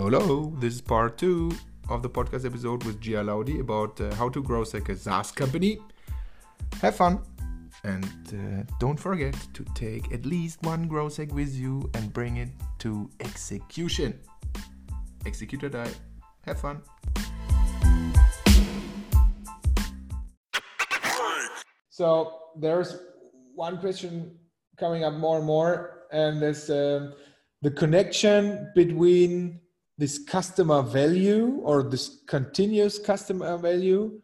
Hello. This is part two of the podcast episode with Gia Laudi about uh, how to grow like a SaaS company. Have fun. And uh, don't forget to take at least one growth hack with you and bring it to execution. Execute or die. Have fun. So there's one question coming up more and more, and there's um, the connection between this customer value or this continuous customer value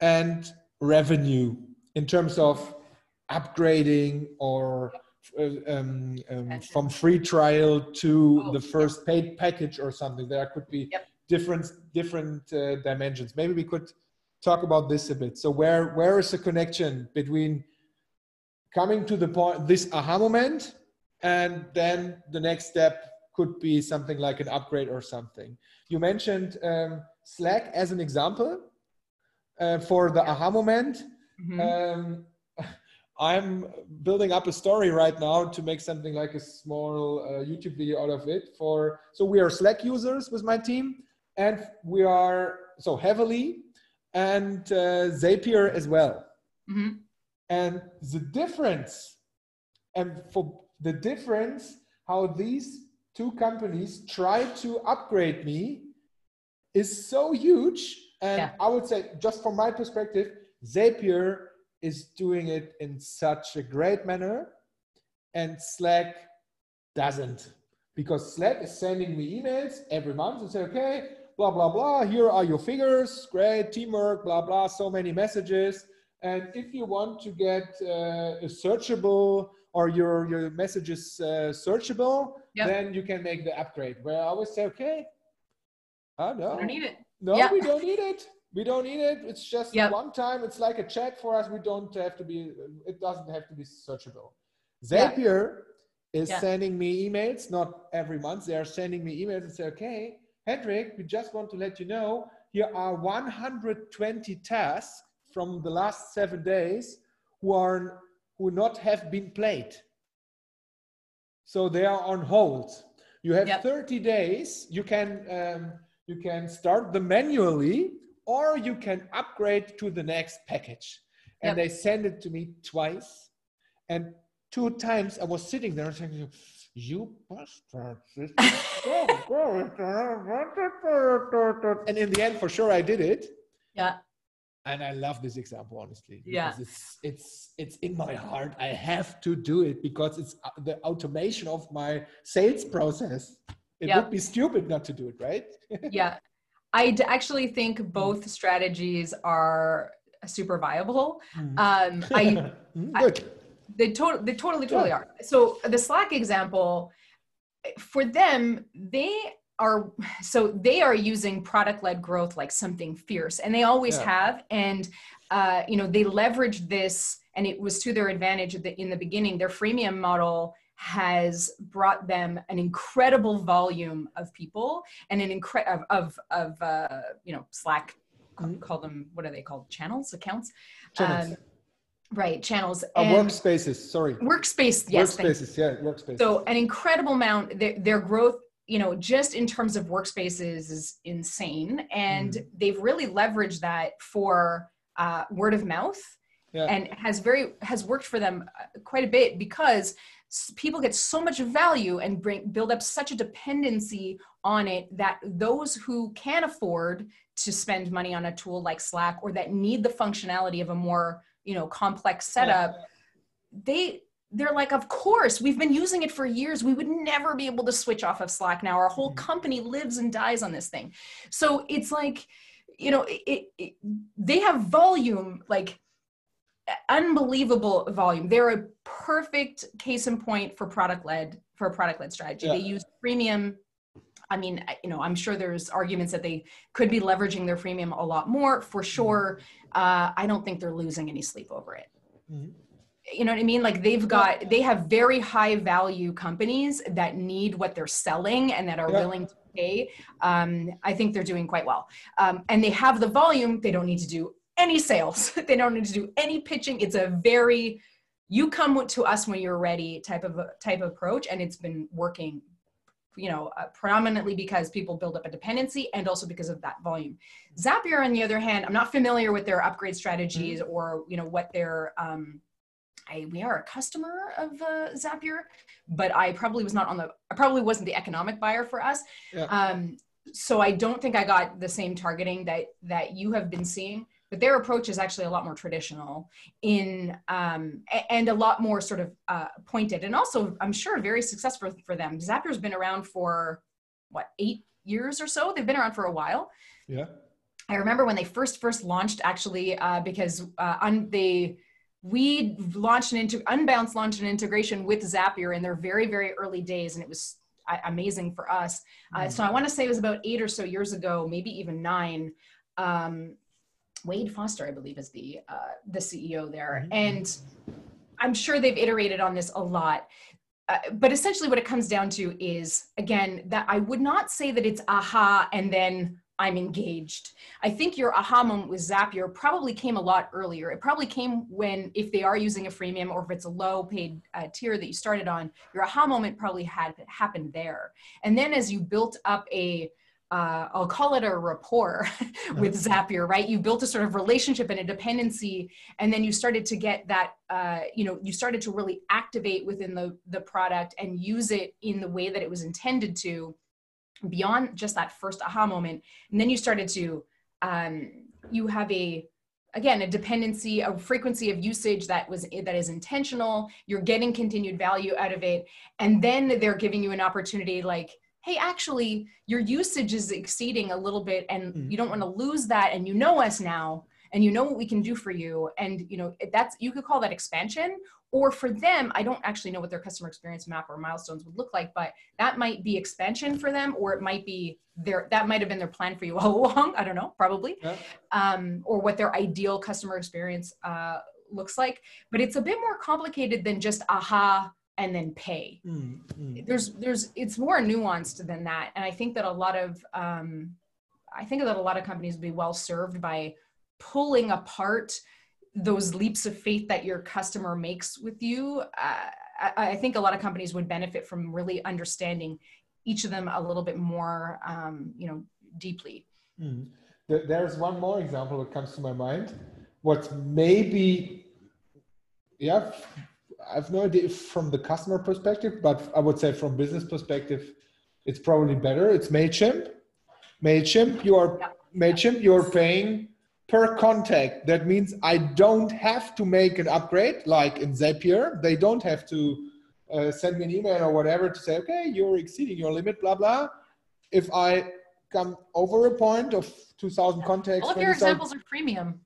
and revenue in terms of upgrading or uh, um, um, from free trial to Oh, the first paid package or something. There could be Yep. different different uh, dimensions. Maybe we could talk about this a bit. So where where is the connection between coming to the point this aha moment and then the next step could be something like an upgrade or something. You mentioned um, Slack as an example uh, for the aha moment. Mhm. Um, I'm building up a story right now to make something like a small uh, YouTube video out of it. For so we are Slack users with my team, and we are so heavily, and uh, Zapier as well. Mhm. And the difference, and for the difference, how these two companies try to upgrade me is so huge. And Yeah. I would say, just from my perspective, Zapier is doing it in such a great manner, and Slack doesn't. Because Slack is sending me emails every month and say, okay, blah, blah, blah, here are your figures, great teamwork, blah, blah, so many messages. And if you want to get uh, a searchable or your, your messages uh, searchable, Yep. then you can make the upgrade. Where I always say, okay, oh no, I don't need it. no, Yeah. we don't need it. We don't need it. It's just Yep. one time. It's like a check for us. We don't have to be. It doesn't have to be searchable. Zapier is Yeah. sending me emails. Not every month. They are sending me emails and say, "Okay, Hendrik, we just want to let you know here are 120 tasks from the last seven days who are who not have been played. So they are on hold. You have Yep. 30 days. You can um, you can start them manually, or you can upgrade to the next package. And Yep. they send it to me twice, and two times I was sitting there and saying, "You bastard!" this is so and in the end, for sure, I did it. Yeah. And I love this example, honestly. Yeah. It's it's it's in my heart. I have to do it because it's uh, the automation of my sales process. It Yeah. would be stupid not to do it, right? yeah I actually think both strategies are super viable Mm. um i Mm, I- they, to- they totally totally Yeah. are so the slack example for them they are so they are using product led growth like something fierce and they always Yeah. have and uh, you know they leverage this and it was to their advantage in the beginning their freemium model has brought them an incredible volume of people and an incre- of of, of uh, you know slack Mhm. call them what are they called channels accounts Channels. Um, right channels Uh, workspaces. Sorry. workspace yes workspaces. Yeah, workspaces. so an incredible amount their, their growth you know just in terms of workspaces is insane and Mm. they've really leveraged that for uh, word of mouth Yeah. and has very has worked for them uh, quite a bit because people get so much value and bring build up such a dependency on it that those who can afford to spend money on a tool like slack or that need the functionality of a more you know complex setup they they're like of course we've been using it for years. We would never be able to switch off of slack now. Our whole Mhm. company lives and dies on this thing. So it's like you know it, it, they have volume like unbelievable volume. They're a perfect case in point for product led for a product led strategy. They use freemium i mean you know i'm sure there's arguments that they could be leveraging their freemium a lot more. For sure uh, i don't think they're losing any sleep over it. Mhm. You know what I mean? Like they've got, they have very high value companies that need what they're selling and that are Yeah. willing to pay. Um, I think they're doing quite well. Um, and they have the volume. They don't need to do any sales. they don't need to do any pitching. It's a very, you come to us when you're ready type of type of approach. And it's been working you know, uh, predominantly because people build up a dependency and also because of that volume. Zapier, on the other hand, I'm not familiar with their upgrade strategies mm-hmm. or, you know, what their, um, I, we are a customer of uh, Zapier, but I probably was not on the, I probably wasn't the economic buyer for us. Yeah. Um, so I don't think I got the same targeting that, that you have been seeing but their approach is actually a lot more traditional in um, and a lot more sort of uh, pointed. And also i'm sure very successful for them. Zapier's been around for what eight years or so? They've been around for a while. Yeah. I remember when they first first launched actually uh, because uh, un- they we launched an into unbounce launched an integration with zapier in their very very early days and it was uh, amazing for us mm. so i want to say it was about eight or so years ago maybe even nine um, Wade Foster, I believe, is the uh, the CEO there, mm-hmm. and I'm sure they've iterated on this a lot. Uh, but essentially, what it comes down to is again that I would not say that it's aha and then I'm engaged. I think your aha moment with Zapier probably came a lot earlier. It probably came when, if they are using a freemium or if it's a low paid uh, tier that you started on, your aha moment probably had happened there. And then as you built up a uh, I'll call it a rapport with Zapier, right? You built a sort of relationship and a dependency, and then you started to get that, uh, you know, you started to really activate within the, the product and use it in the way that it was intended to beyond just that first aha moment. And then you started to, um, you have a, again, a dependency, a frequency of usage that was, that is intentional. You're getting continued value out of it. And then they're giving you an opportunity like, hey actually your usage is exceeding a little bit and mm-hmm. you don't want to lose that and you know us now and you know what we can do for you and you know that's you could call that expansion or for them i don't actually know what their customer experience map or milestones would look like but that might be expansion for them or it might be their that might have been their plan for you all along i don't know probably yeah. um, or what their ideal customer experience uh, looks like but it's a bit more complicated than just aha and then pay. Mm, mm. There's there's it's more nuanced than that, and I think that a lot of um, I think that a lot of companies would be well served by pulling apart those leaps of faith that your customer makes with you. Uh, I, I, think a lot of companies would benefit from really understanding each of them a little bit more, um, you know, deeply. Mm. There's one more example that comes to my mind. What maybe, yeah, I have no idea from the customer perspective, but I would say from business perspective, it's probably better. It's Mailchimp. Mailchimp, you are yeah. Mailchimp, you're paying per contact. That means I don't have to make an upgrade like in Zapier. They don't have to uh, send me an email or whatever to say, okay, you're exceeding your limit, blah blah. If I come over a point of 2,000 contacts, all of your examples are freemium.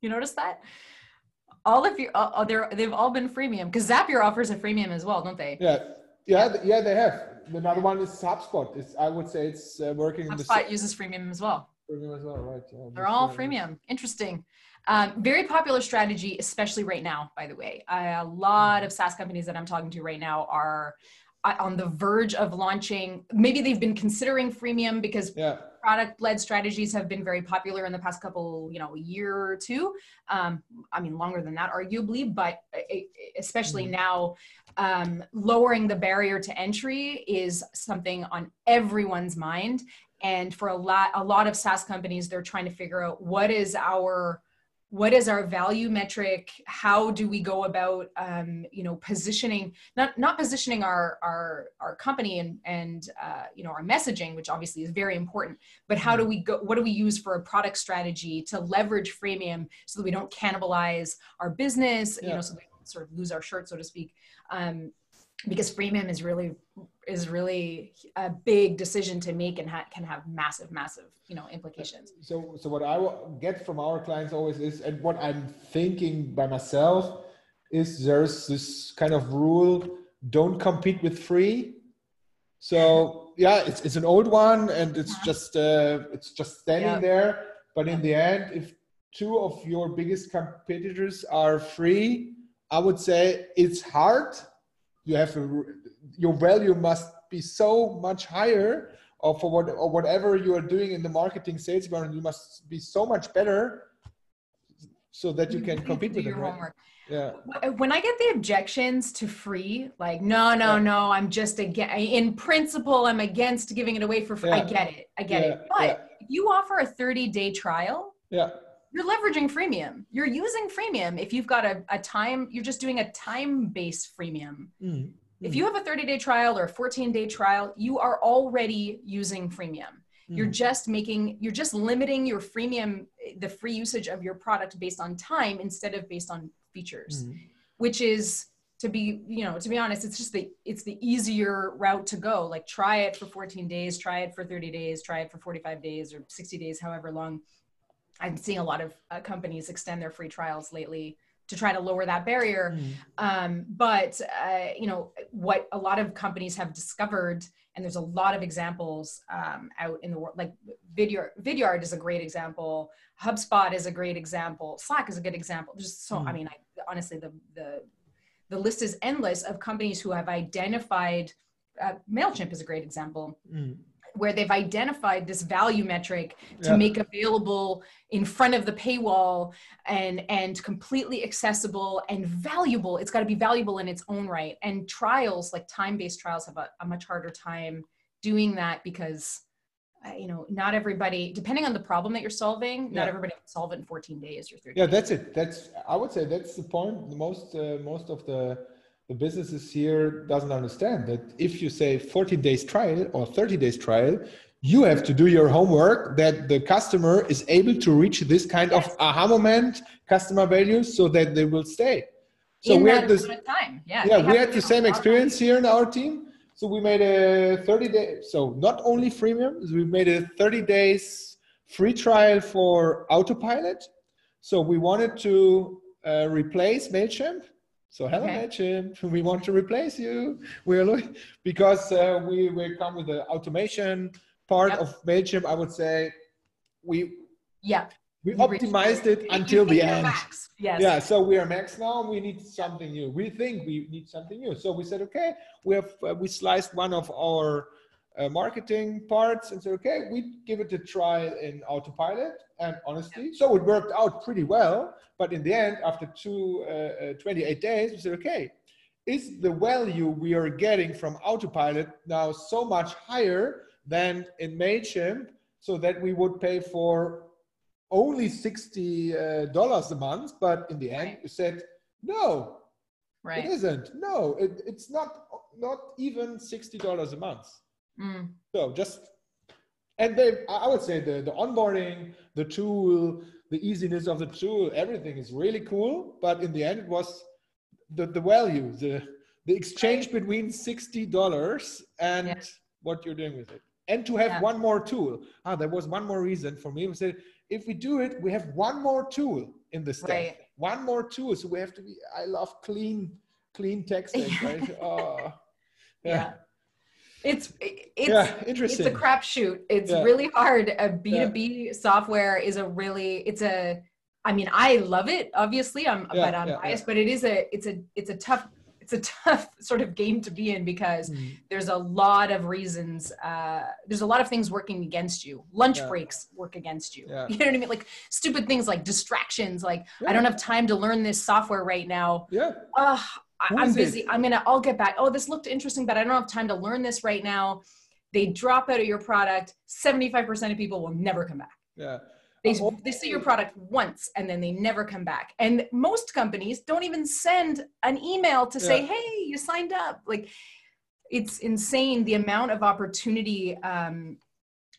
You notice that? all of your uh, they're they've all been freemium because Zapier offers a freemium as well, don't they? Yeah, yeah, yeah. They have. Another one is HubSpot. It's, I would say it's uh, working. HubSpot in the uses freemium as well. Freemium as well, right? Yeah, they're all freemium. Interesting. Um, very popular strategy, especially right now. By the way, uh, a lot of SaaS companies that I'm talking to right now are uh, on the verge of launching. Maybe they've been considering freemium because yeah product led strategies have been very popular in the past couple, you know, year or two. Um, I mean, longer than that, arguably, but especially mm-hmm. now, um, lowering the barrier to entry is something on everyone's mind. And for a lot, a lot of SaaS companies, they're trying to figure out what is our what is our value metric how do we go about um, you know positioning not not positioning our our our company and and uh, you know our messaging which obviously is very important but how do mm-hmm. we go what do we use for a product strategy to leverage freemium so that we don't cannibalize our business yeah. you know so we sort of lose our shirt so to speak um, because freemium is really is really a big decision to make and ha- can have massive massive you know implications so so what i get from our clients always is and what i'm thinking by myself is there's this kind of rule don't compete with free so yeah it's, it's an old one and it's uh-huh. just uh, it's just standing yep. there but in the end if two of your biggest competitors are free i would say it's hard you have to, your value must be so much higher or for what or whatever you are doing in the marketing sales environment you must be so much better so that you, You can compete with them, right? Yeah. when I get the objections to free, like no, no, Yeah. no, I'm just again in principle, I'm against giving it away for free. I get it, I get Yeah, it. But yeah. if you offer a 30 day trial, Yeah. You're leveraging freemium. You're using freemium. If you've got a, a time, you're just doing a time based freemium. Mm. If you have a 30 day trial or a 14 day trial, you are already using freemium. You're Mm. just making, you're just limiting your freemium, the free usage of your product based on time instead of based on features Mm. which is to be you know to be honest it's just the it's the easier route to go like try it for 14 days try it for 30 days try it for 45 days or 60 days however long i'm seeing a lot of uh, companies extend their free trials lately to try to lower that barrier Mm. um, but uh, you know what a lot of companies have discovered and there's a lot of examples um, out in the world like Vidyard, Vidyard is a great example hubspot is a great example slack is a good example there's so i Mm. mean I, honestly the, the the list is endless of companies who have identified uh, mailchimp is a great example Mm. Where they've identified this value metric to Yeah. make available in front of the paywall and and completely accessible and valuable it's got to be valuable in its own right and trials like time-based trials have a, a much harder time doing that because uh, you know not everybody depending on the problem that you're solving not everybody can solve it in 14 days or 30 Yeah, days. that's it. That's I would say that's the point. Most uh, most of the the businesses here doesn't understand that if you say 14 days trial or 30 days trial, you have to do your homework that the customer is able to reach this kind of aha moment, customer values, so that they will stay. So in we had this. time yeah Yeah, we have had the same experience here in our team. So we made a 30 day. So not only freemium, we made a 30 days free trial for Autopilot. So we wanted to uh, replace Mailchimp. So hello Okay. We want to replace you. We're looking because uh, we will come with the automation part Yep. of Mailchimp. I would say we yeah we You optimized it until the end. max. yes Yeah, so we are max now. and We need something new. We think we need something new. So we said, okay, we have uh, we sliced one of our uh, marketing parts and said, okay, we give it a try in autopilot. And honestly, so it worked out pretty well. But in the end, after two uh, uh, 28 days, we said, okay, is the value we are getting from autopilot now so much higher than in Mailchimp, so that we would pay for only sixty uh, dollars a month, but in the end, Right. you said no, right it isn't. No, it, it's not not even sixty dollars a month. Mm. So just and they, I would say the the onboarding, the tool, the easiness of the tool, everything is really cool. But in the end, it was the the value, the the exchange between sixty dollars and Yeah. what you're doing with it, and to have Yeah. one more tool. Ah, there was one more reason for me. We said if we do it, we have one more tool in the stack. Right. One more tool, so we have to be. I love clean, clean tech stack, right? Oh, yeah. It's it's yeah, it's a crapshoot. It's Yeah. really hard. A B2B software is a really it's a I mean, I love it, obviously. I'm Yeah, but I'm biased, but it is a it's a it's a tough it's a tough sort of game to be in because Mm. there's a lot of reasons uh there's a lot of things working against you lunch Yeah. breaks work against you Yeah. you know what i mean like stupid things like distractions like Yeah. i don't have time to learn this software right now Yeah, uh, I, I'm is it? busy. I'm gonna. I'll get back. Oh, this looked interesting, but I don't have time to learn this right now. They drop out of your product. Seventy-five percent of people will never come back. yeah. They Oh. they see your product once and then they never come back. And most companies don't even send an email to say, Yeah. "Hey, you signed up." Like, it's insane the amount of opportunity um,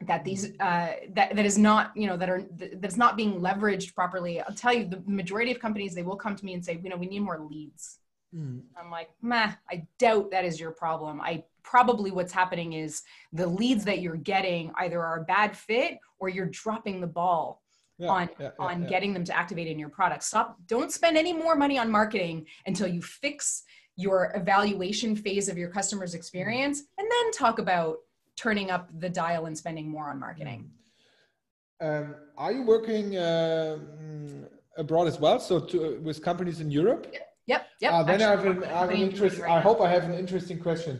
that these uh, that that is not you know that are that's not being leveraged properly. I'll tell you, the majority of companies they will come to me and say, "You know, we need more leads." Mm. I'm like, meh, I doubt that is your problem. I probably what's happening is the leads that you're getting either are a bad fit or you're dropping the ball Yeah, on yeah, yeah, on getting them to activate in your product. Stop, don't spend any more money on marketing until you fix your evaluation phase of your customer's experience and then talk about turning up the dial and spending more on marketing. Um, are you working um, abroad as well? So to, with companies in Europe? Yep, yep. Uh, then I have an, I have an interest. right I hope I have an interesting question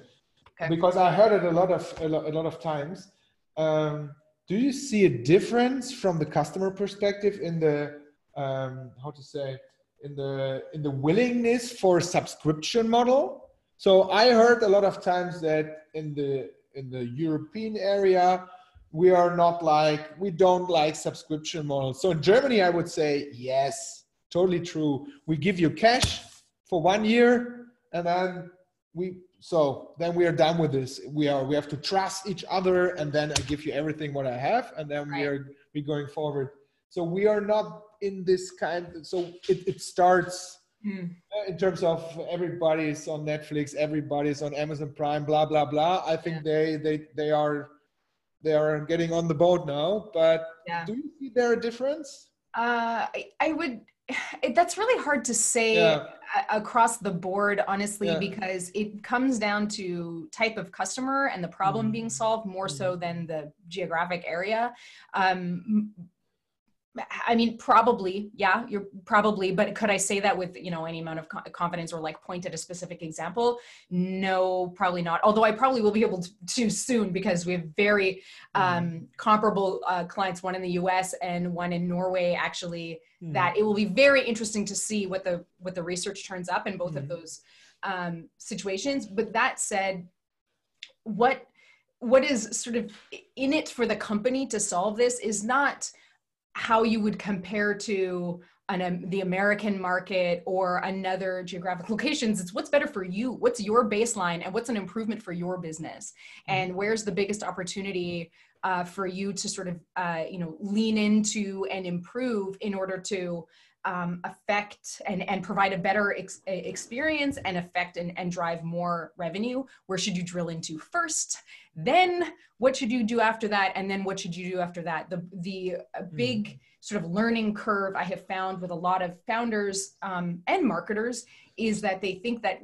Okay. because I heard it a lot of a lot, a lot of times. Um, do you see a difference from the customer perspective in the um, how to say in the in the willingness for subscription model. So I heard a lot of times that in the in the European area we are not like we don't like subscription models. So in Germany I would say yes, totally true. We give you cash for one year and then we so then we are done with this we are we have to trust each other and then i give you everything what i have and then right. we are we going forward so we are not in this kind so it, it starts mm. in terms of everybody's on netflix everybody's on amazon prime blah blah blah i think yeah. they they they are they are getting on the boat now but yeah. do you see there a difference uh, I, I would it, that's really hard to say yeah. Across the board honestly yeah. because it comes down to type of customer and the problem mm-hmm. being solved more mm-hmm. so than the geographic area um, I mean, probably, yeah, you're probably, but could I say that with, you know, any amount of confidence or like point at a specific example? No, probably not. Although I probably will be able to, to soon because we have very mm-hmm. um, comparable uh, clients, one in the US and one in Norway, actually, mm. that it will be very interesting to see what the, what the research turns up in both mm. of those um, situations. But that said, what, what is sort of in it for the company to solve this is not, how you would compare to an, um, the American market or another geographic locations. It's what's better for you. What's your baseline and what's an improvement for your business? Mm-hmm. And where's the biggest opportunity uh, for you to sort of, uh, you know, lean into and improve in order to um, affect and, and provide a better ex- experience and affect and, and drive more revenue? Where should you drill into first? Then what should you do after that? And then what should you do after that? The, the hmm. big sort of learning curve I have found with a lot of founders um, and marketers is that they think that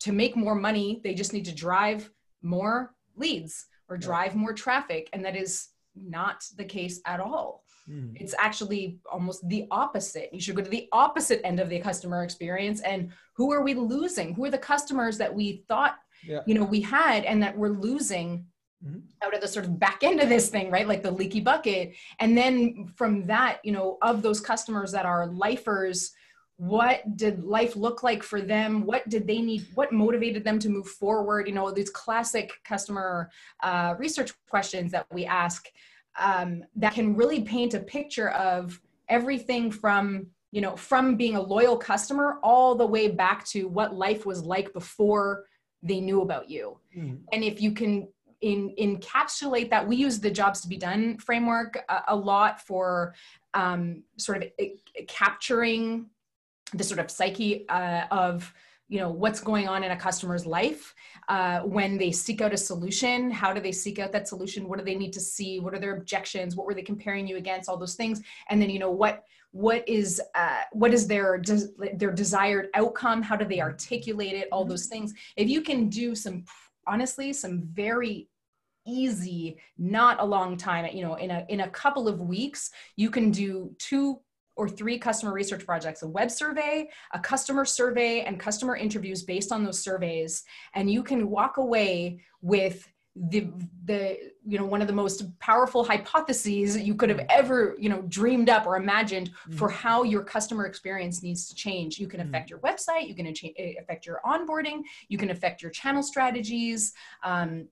to make more money, they just need to drive more leads or drive more traffic. And that is not the case at all. Mm. It's actually almost the opposite. You should go to the opposite end of the customer experience. And who are we losing? Who are the customers that we thought, yeah. you know, we had and that we're losing mm-hmm. out of the sort of back end of this thing, right? Like the leaky bucket. And then from that, you know, of those customers that are lifers, what did life look like for them what did they need what motivated them to move forward you know these classic customer uh, research questions that we ask um, that can really paint a picture of everything from you know from being a loyal customer all the way back to what life was like before they knew about you mm. and if you can in, encapsulate that we use the jobs to be done framework a, a lot for um, sort of it, capturing the sort of psyche uh, of you know what's going on in a customer's life uh, when they seek out a solution how do they seek out that solution what do they need to see what are their objections what were they comparing you against all those things and then you know what what is uh, what is their des- their desired outcome how do they articulate it all mm-hmm. those things if you can do some honestly some very easy not a long time you know in a in a couple of weeks you can do two or three customer research projects a web survey a customer survey and customer interviews based on those surveys and you can walk away with the the you know one of the most powerful hypotheses you could have mm. ever you know dreamed up or imagined mm. for how your customer experience needs to change you can mm. affect your website you can eh, affect your onboarding you can affect your channel strategies um,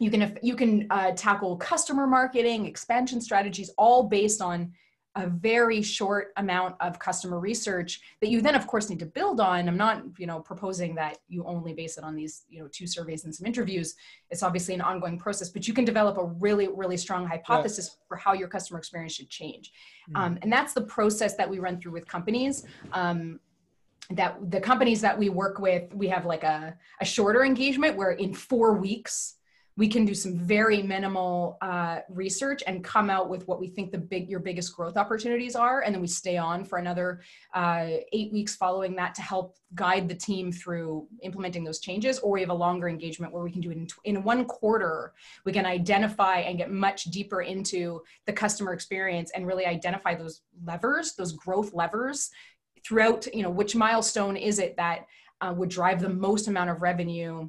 you can you can uh, tackle customer marketing expansion strategies all based on a very short amount of customer research that you then of course need to build on i'm not you know proposing that you only base it on these you know two surveys and some interviews it's obviously an ongoing process but you can develop a really really strong hypothesis yeah. for how your customer experience should change mm-hmm. um, and that's the process that we run through with companies um, that the companies that we work with we have like a, a shorter engagement where in four weeks we can do some very minimal uh, research and come out with what we think the big your biggest growth opportunities are and then we stay on for another uh, eight weeks following that to help guide the team through implementing those changes or we have a longer engagement where we can do it in, in one quarter we can identify and get much deeper into the customer experience and really identify those levers those growth levers throughout you know which milestone is it that uh, would drive the most amount of revenue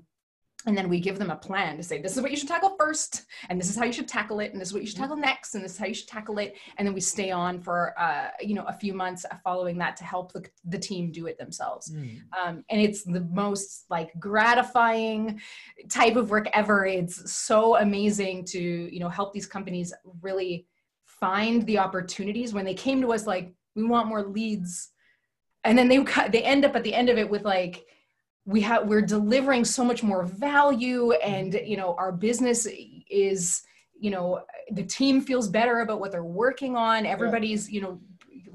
and then we give them a plan to say this is what you should tackle first and this is how you should tackle it and this is what you should tackle next and this is how you should tackle it and then we stay on for uh, you know a few months following that to help the, the team do it themselves. Mm. um, and it's the most like gratifying type of work ever. It's so amazing to you know help these companies really find the opportunities. When they came to us like we want more leads and then they they end up at the end of it with like we have we're delivering so much more value and you know our business is you know the team feels better about what they're working on. Everybody's you know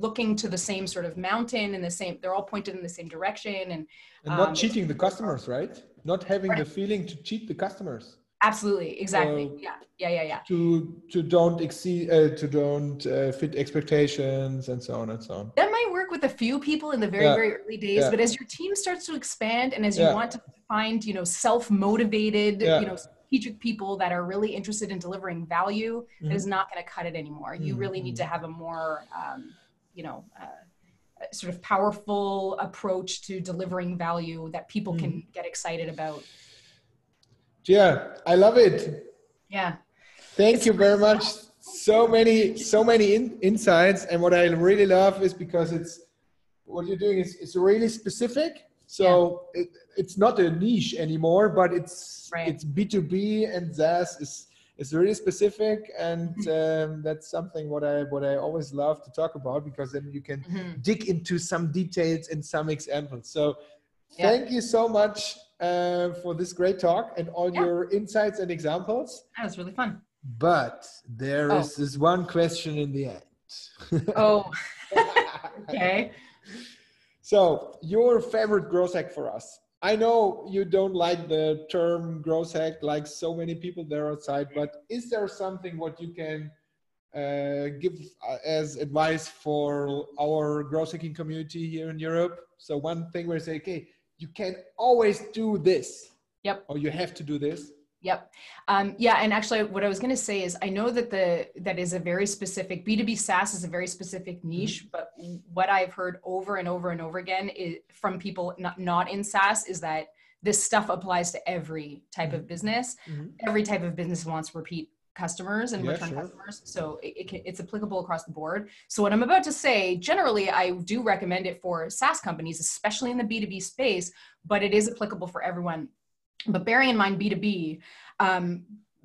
looking to the same sort of mountain and the same they're all pointed in the same direction and And not Um, cheating the customers, right? Not having the feeling to cheat the customers. absolutely. Exactly. So- yeah. Yeah yeah yeah. To to don't exceed, uh, to don't uh, fit expectations, and so on and so on. that work with a few people in the very Yeah. very early days Yeah. but as your team starts to expand and as you want to find you know self-motivated you know strategic people that are really interested in delivering value Mhm. that is not going to cut it anymore you Mhm, really need to mhm. have a more um, you know uh, sort of powerful approach to delivering value that people can Mm-hmm. get excited about Yeah, I love it. yeah Thank It's you very much. So many, so many in, insights, and what I really love is because it's what you're doing is it's really specific. So it, it's not a niche anymore, but it's Right. it's B two B and SaaS is is really specific, and Mm-hmm. um, that's something what I what I always love to talk about because then you can Mhm. dig into some details and some examples. So Yeah. thank you so much uh, for this great talk and all Yeah. your insights and examples. that was really fun But there is Oh. this one question in the end. oh okay so, your favorite growth hack for us? I know you don't like the term growth hack like so many people there outside, but is there something what you can uh, give uh, as advice for our growth hacking community here in Europe? So, one thing where you say, okay, you can always do this. Yep. Or you have to do this. Yep. Um, yeah, and actually, what I was going to say is, I know that the that is a very specific B two B SaaS is a very specific niche. But what I've heard over and over and over again is, from people not not in SaaS is that this stuff applies to every type of business. Mhm. Every type of business wants repeat customers and Yeah, return sure. customers, so it, it can, it's applicable across the board. So what I'm about to say, generally, I do recommend it for SaaS companies, especially in the B two B space, but it is applicable for everyone but bearing in mind b2b um,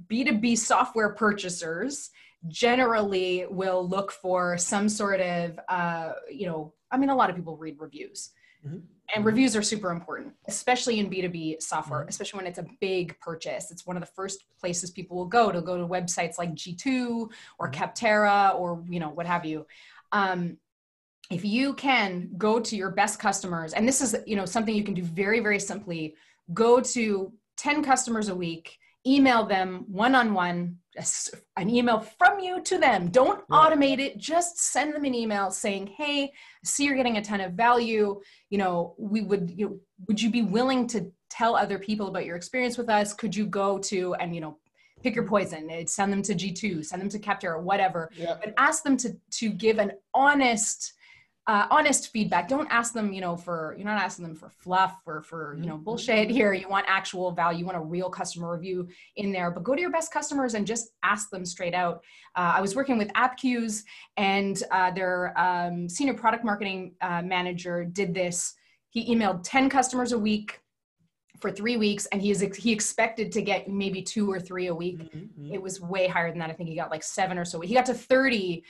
b2b software purchasers generally will look for some sort of uh, you know i mean a lot of people read reviews Mhm. and Mhm. reviews are super important especially in b2b software Mhm. especially when it's a big purchase it's one of the first places people will go to go to websites like g2 or Mhm. capterra or you know what have you um, if you can go to your best customers and this is you know something you can do very very simply go to 10 customers a week email them one-on-one an email from you to them. Don't Yeah. automate it. Just send them an email saying hey I see you're getting a ton of value. You know we would you know, would you be willing to tell other people about your experience with us? Could you go to and you know pick your poison? Send them to g2 send them to capterra whatever. Yeah. but ask them to to give an honest uh, honest feedback don't ask them you know for you're not asking them for fluff or for you know Mhm. bullshit here you want actual value you want a real customer review in there but go to your best customers and just ask them straight out uh, i was working with appcues and uh, their um, senior product marketing uh, manager did this he emailed 10 customers a week for three weeks and he is he expected to get maybe two or three a week Mhm. it was way higher than that. I think he got like seven or so. He got to 30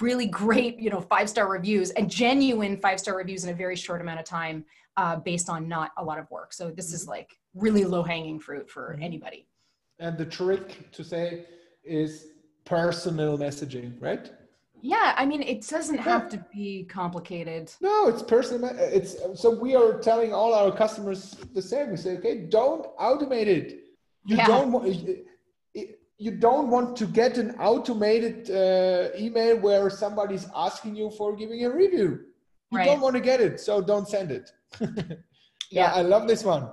really great, you know, five star reviews and genuine five star reviews in a very short amount of time uh, based on not a lot of work. So this is like really low hanging fruit for Mhm. anybody. And the trick to say is personal messaging, right? Yeah, I mean, it doesn't have to be complicated. No, it's personal. It's so we are telling all our customers the same. We say, okay, don't automate it. You Yeah. don't want. You don't want to get an automated uh, email where somebody's asking you for giving a review. You Right. don't want to get it, so don't send it. yeah, Yeah. I love this one.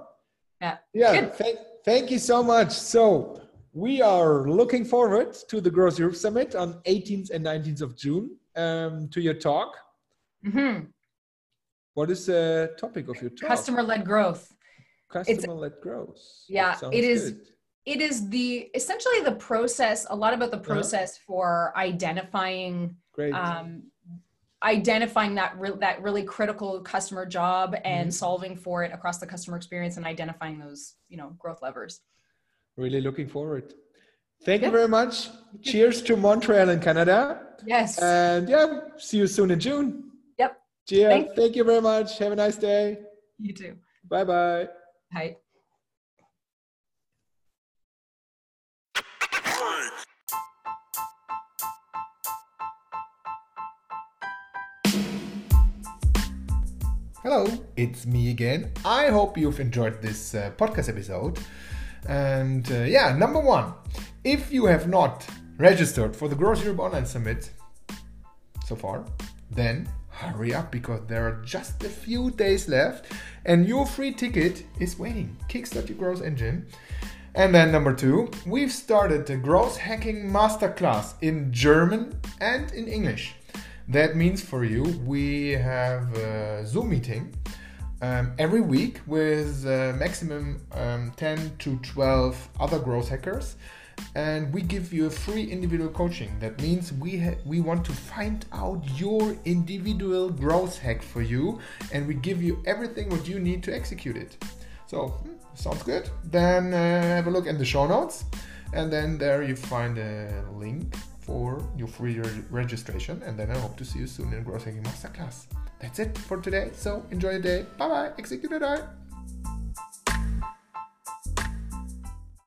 Yeah. Yeah. Thank, thank you so much. So we are looking forward to the Growth Europe Summit on 18th and 19th of June. Um, to your talk. hmm What is the topic of your talk? Customer led growth. customer led growth. Yeah, it is- good. It is the essentially the process a lot about the Uh-huh. process for identifying Great. um, identifying that re- that really critical customer job and Mhm. solving for it across the customer experience and identifying those you know growth levers really looking forward. Thank you very much. Cheers to Montreal and Canada. yes And yeah, see you soon in June. Yep. Gia, Thank- you very much. Have a nice day. you too Bye bye. Hello, it's me again. I hope you've enjoyed this uh, podcast episode. And uh, yeah, number one, if you have not registered for the Growth Europe Online Summit so far, then hurry up because there are just a few days left and your free ticket is waiting. Kickstart your growth engine. And then number two, we've started the growth hacking masterclass in German and in English. That means for you, we have a Zoom meeting um, every week with uh, maximum um, 10 to 12 other growth hackers. And we give you a free individual coaching. That means we ha- we want to find out your individual growth hack for you, and we give you everything what you need to execute it. So hmm, sounds good. Then uh, have a look in the show notes, and then there you find a link for your free re- registration. And then I hope to see you soon in Growth Hacking Masterclass. That's it for today. So enjoy your day. Bye bye. Execute it.